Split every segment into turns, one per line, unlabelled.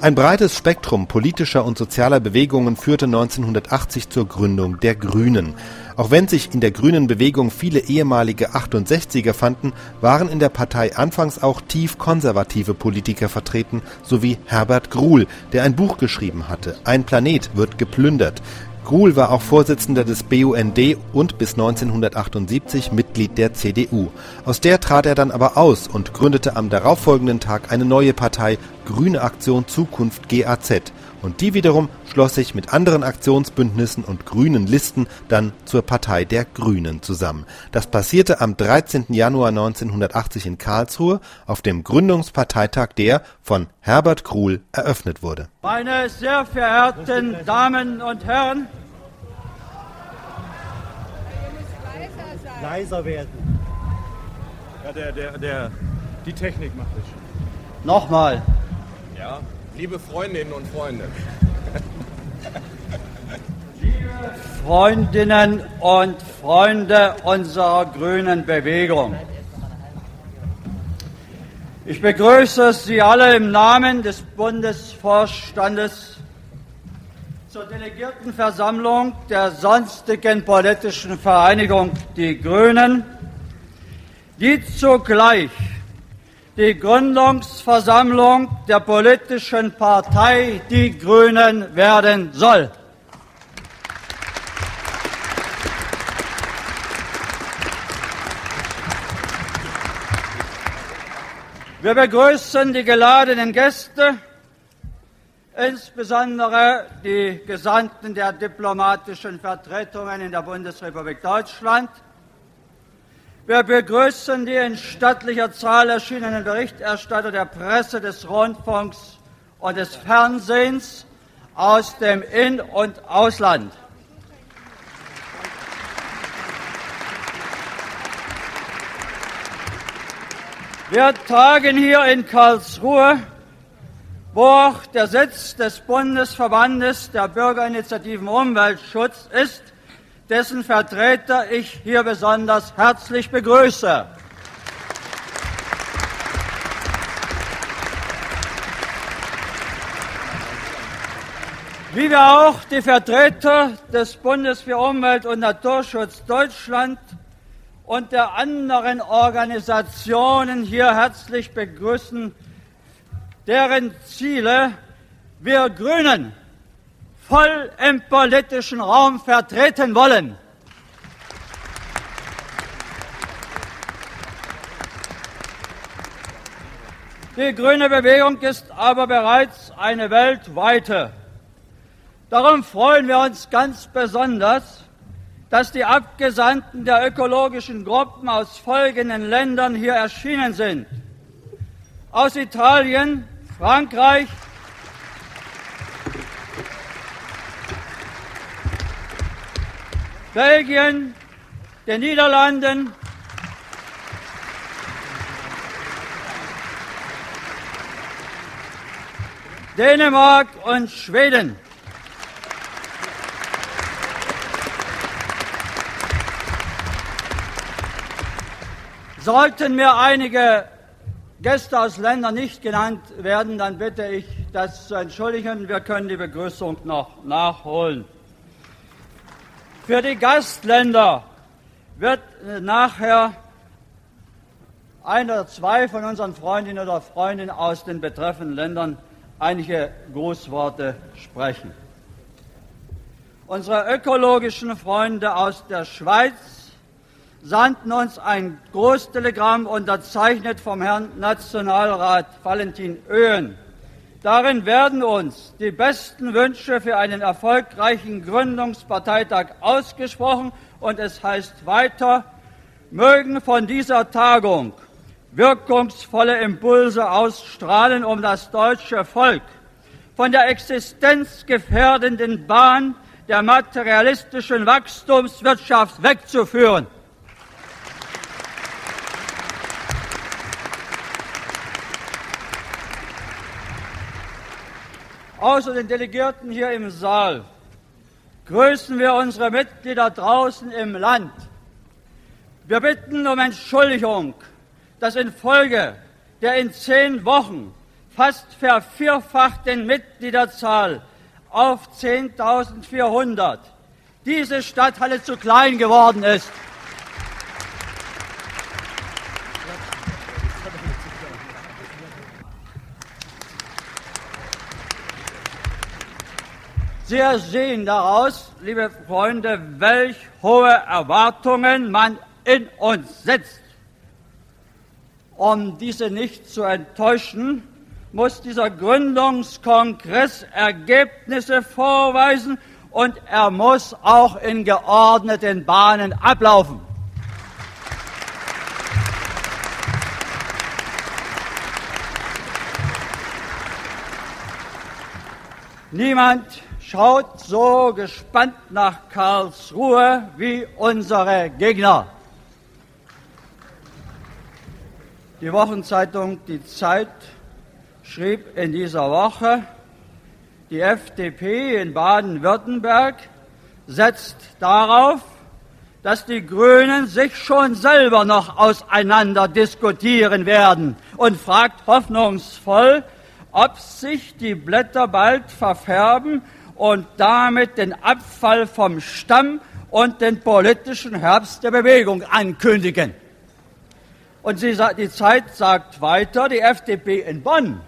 Ein breites Spektrum politischer und sozialer Bewegungen führte 1980 zur Gründung der Grünen. Auch wenn sich in der grünen Bewegung viele ehemalige 68er fanden, waren in der Partei anfangs auch tief konservative Politiker vertreten, sowie Herbert Gruhl, der ein Buch geschrieben hatte, Ein Planet wird geplündert, Gruhl war auch Vorsitzender des BUND und bis 1978 Mitglied der CDU. Aus der trat er dann aber aus und gründete am darauffolgenden Tag eine neue Partei Grüne Aktion Zukunft GAZ und die wiederum schloss sich mit anderen Aktionsbündnissen und grünen Listen dann zur Partei der Grünen zusammen. Das passierte am 13. Januar 1980 in Karlsruhe auf dem Gründungsparteitag, der von Herbert Kruhl eröffnet wurde.
Meine sehr verehrten Damen und Herren,
leiser werden.
Ja, der, der, der, die Technik macht es schon.
Nochmal.
Ja, liebe Freundinnen und Freunde.
Liebe Freundinnen und Freunde unserer grünen Bewegung. Ich begrüße Sie alle im Namen des Bundesvorstandes zur Delegiertenversammlung der sonstigen politischen Vereinigung Die Grünen, die zugleich die Gründungsversammlung der politischen Partei Die Grünen werden soll. Wir begrüßen die geladenen Gäste, insbesondere die Gesandten der diplomatischen Vertretungen in der Bundesrepublik Deutschland, wir begrüßen die in stattlicher Zahl erschienenen Berichterstatter der Presse, des Rundfunks und des Fernsehens aus dem In- und Ausland. Wir tagen hier in Karlsruhe, wo auch der Sitz des Bundesverbandes der Bürgerinitiativen Umweltschutz ist, dessen Vertreter ich hier besonders herzlich begrüße. Wie wir auch die Vertreter des Bundes für Umwelt und Naturschutz Deutschland und der anderen Organisationen hier herzlich begrüßen, deren Ziele wir Grünen voll im politischen Raum vertreten wollen. Die grüne Bewegung ist aber bereits eine weltweite. Darum freuen wir uns ganz besonders, dass die Abgesandten der ökologischen Gruppen aus folgenden Ländern hier erschienen sind. Aus Italien, Frankreich, Belgien, den Niederlanden, Dänemark und Schweden. Sollten mir einige Gäste aus Ländern nicht genannt werden, dann bitte ich das zu entschuldigen. Wir können die Begrüßung noch nachholen. Für die Gastländer wird äh, nachher ein oder zwei von unseren Freundinnen oder Freunden aus den betreffenden Ländern einige Grußworte sprechen. Unsere ökologischen Freunde aus der Schweiz sandten uns ein Großtelegramm unterzeichnet vom Herrn Nationalrat Valentin Oehen. Darin werden uns die besten Wünsche für einen erfolgreichen Gründungsparteitag ausgesprochen und es heißt weiter, mögen von dieser Tagung wirkungsvolle Impulse ausstrahlen, um das deutsche Volk von der existenzgefährdenden Bahn der materialistischen Wachstumswirtschaft wegzuführen. Außer den Delegierten hier im Saal grüßen wir unsere Mitglieder draußen im Land. Wir bitten um Entschuldigung, dass infolge der in zehn Wochen fast vervierfachten Mitgliederzahl auf 10.400 diese Stadthalle zu klein geworden ist. Sie sehen daraus, liebe Freunde, welch hohe Erwartungen man in uns setzt. Um diese nicht zu enttäuschen, muss dieser Gründungskongress Ergebnisse vorweisen und er muss auch in geordneten Bahnen ablaufen. Niemand schaut so gespannt nach Karlsruhe wie unsere Gegner. Die Wochenzeitung Die Zeit schrieb in dieser Woche, die FDP in Baden-Württemberg setzt darauf, dass die Grünen sich schon selber noch auseinander diskutieren werden und fragt hoffnungsvoll, ob sich die Blätter bald verfärben und damit den Abfall vom Stamm und den politischen Herbst der Bewegung ankündigen. Und sie, die Zeit sagt weiter, die FDP in Bonn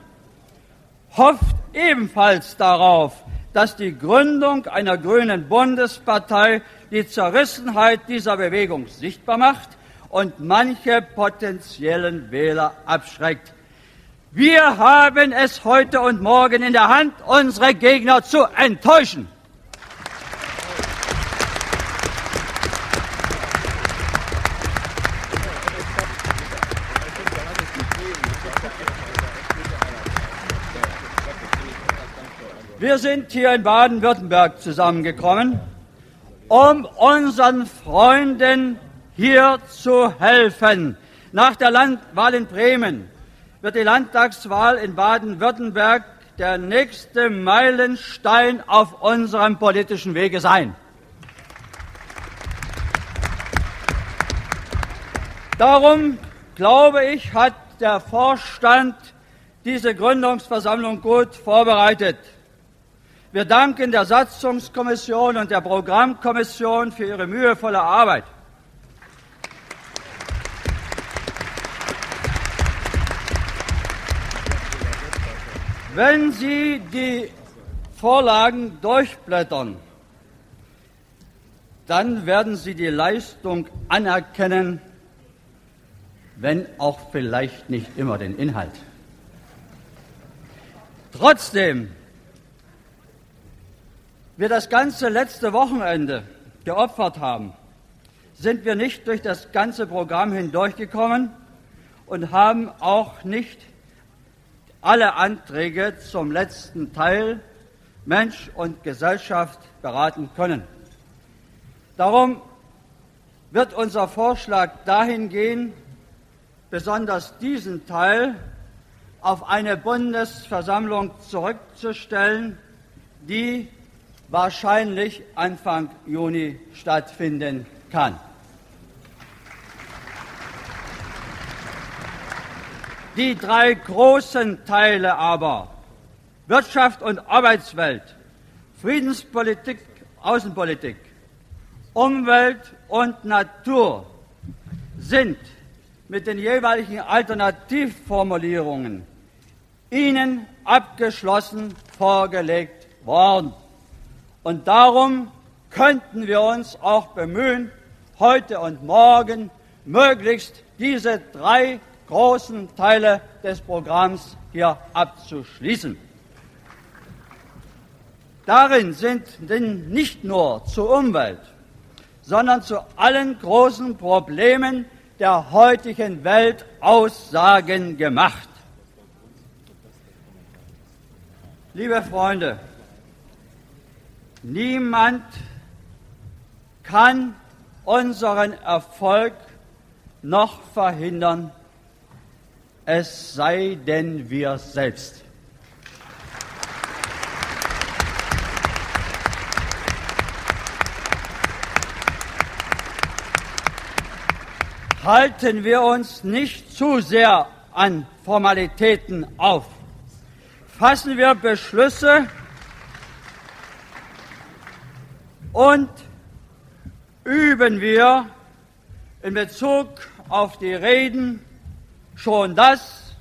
hofft ebenfalls darauf, dass die Gründung einer grünen Bundespartei die Zerrissenheit dieser Bewegung sichtbar macht und manche potenziellen Wähler abschreckt. Wir haben es heute und morgen in der Hand, unsere Gegner zu enttäuschen. Wir sind hier in Baden-Württemberg zusammengekommen, um unseren Freunden hier zu helfen. Nach der Landwahl in Bremen wird die Landtagswahl in Baden-Württemberg der nächste Meilenstein auf unserem politischen Wege sein. Darum, glaube ich, hat der Vorstand diese Gründungsversammlung gut vorbereitet. Wir danken der Satzungskommission und der Programmkommission für ihre mühevolle Arbeit. Wenn Sie die Vorlagen durchblättern, dann werden Sie die Leistung anerkennen, wenn auch vielleicht nicht immer den Inhalt. Trotzdem wir das ganze letzte Wochenende geopfert haben, sind wir nicht durch das ganze Programm hindurchgekommen und haben auch nicht alle Anträge zum letzten Teil Mensch und Gesellschaft beraten können. Darum wird unser Vorschlag dahin gehen, besonders diesen Teil auf eine Bundesversammlung zurückzustellen, die wahrscheinlich Anfang Juni stattfinden kann. Die drei großen Teile aber, Wirtschaft und Arbeitswelt, Friedenspolitik, Außenpolitik, Umwelt und Natur, sind mit den jeweiligen Alternativformulierungen Ihnen abgeschlossen vorgelegt worden. Und darum könnten wir uns auch bemühen, heute und morgen möglichst diese drei großen Teile des Programms hier abzuschließen. Darin sind denn nicht nur zur Umwelt, sondern zu allen großen Problemen der heutigen Welt Aussagen gemacht. Liebe Freunde, niemand kann unseren Erfolg noch verhindern, es sei denn wir selbst. Halten wir uns nicht zu sehr an Formalitäten auf. fassen wir Beschlüsse und üben wir in Bezug auf die Reden schon das,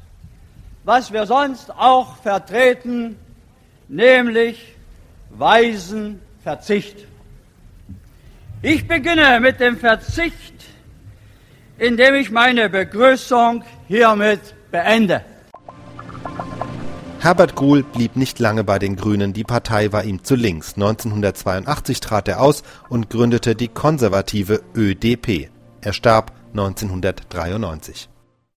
was wir sonst auch vertreten, nämlich weisen Verzicht. Ich beginne mit dem Verzicht, indem ich meine Begrüßung hiermit beende.
Herbert Gruhl blieb nicht lange bei den Grünen, die Partei war ihm zu links. 1982 trat er aus und gründete die konservative ÖDP. Er starb 1993.